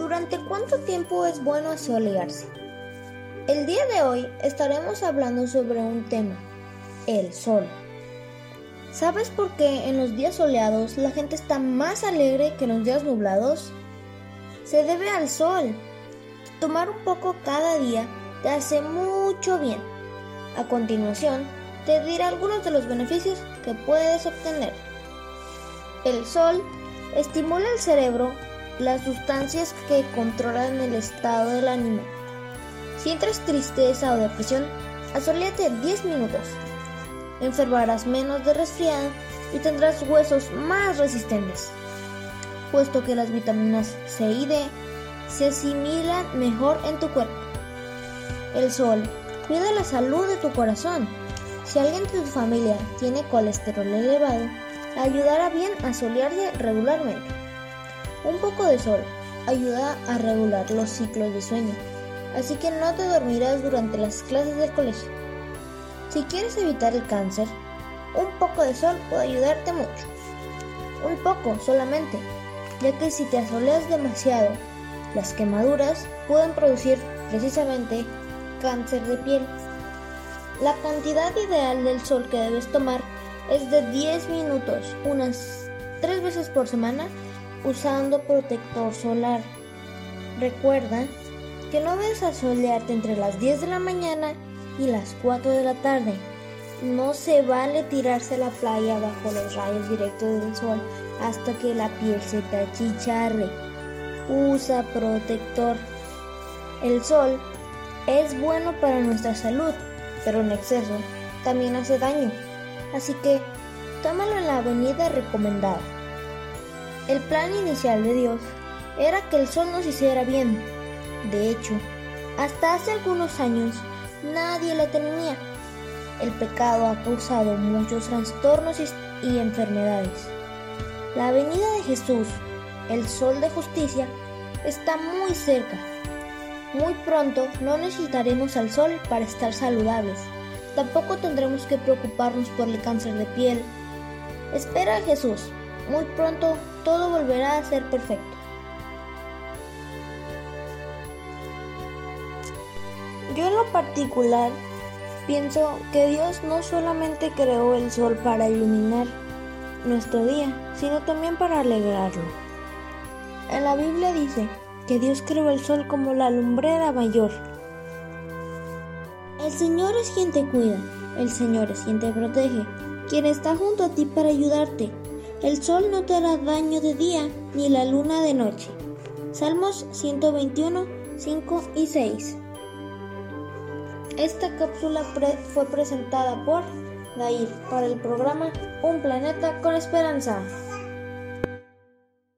¿Durante cuánto tiempo es bueno asolearse? El día de hoy estaremos hablando sobre un tema, el sol. ¿Sabes por qué en los días soleados la gente está más alegre que en los días nublados? Se debe al sol. Tomar un poco cada día te hace mucho bien. A continuación, te diré algunos de los beneficios que puedes obtener. El sol estimula el cerebro las sustancias que controlan el estado del ánimo. Si entras tristeza o depresión, asoléate 10 minutos. Enfermarás menos de resfriado y tendrás huesos más resistentes, puesto que las vitaminas C y D se asimilan mejor en tu cuerpo. El sol cuida la salud de tu corazón. Si alguien de tu familia tiene colesterol elevado, ayudará bien a solearse regularmente. Un poco de sol ayuda a regular los ciclos de sueño, así que no te dormirás durante las clases del colegio. Si quieres evitar el cáncer, un poco de sol puede ayudarte mucho. Un poco solamente, ya que si te asoleas demasiado, las quemaduras pueden producir precisamente cáncer de piel. La cantidad ideal del sol que debes tomar es de 10 minutos, unas 3 veces por semana usando protector solar. Recuerda que no debes asolearte entre las 10 de la mañana y las 4 de la tarde. No se vale tirarse a la playa bajo los rayos directos del sol hasta que la piel se te achicharre. Usa protector. El sol es bueno para nuestra salud, pero en exceso también hace daño. Así que tómalo en la avenida recomendada. El plan inicial de Dios era que el sol nos hiciera bien. De hecho, hasta hace algunos años nadie le temía. El pecado ha causado muchos trastornos y, enfermedades. La venida de Jesús, el sol de justicia, está muy cerca. Muy pronto no necesitaremos al sol para estar saludables. Tampoco tendremos que preocuparnos por el cáncer de piel. Espera a Jesús muy pronto todo volverá a ser perfecto. Yo en lo particular pienso que Dios no solamente creó el sol para iluminar nuestro día, sino también para alegrarlo. En la Biblia dice que Dios creó el sol como la lumbrera mayor. El Señor es quien te cuida, el Señor es quien te protege, quien está junto a ti para ayudarte el sol no te hará daño de día, ni la luna de noche. Salmos 121, 5 y 6. Esta cápsula fue presentada por Dair para el programa Un planeta con esperanza.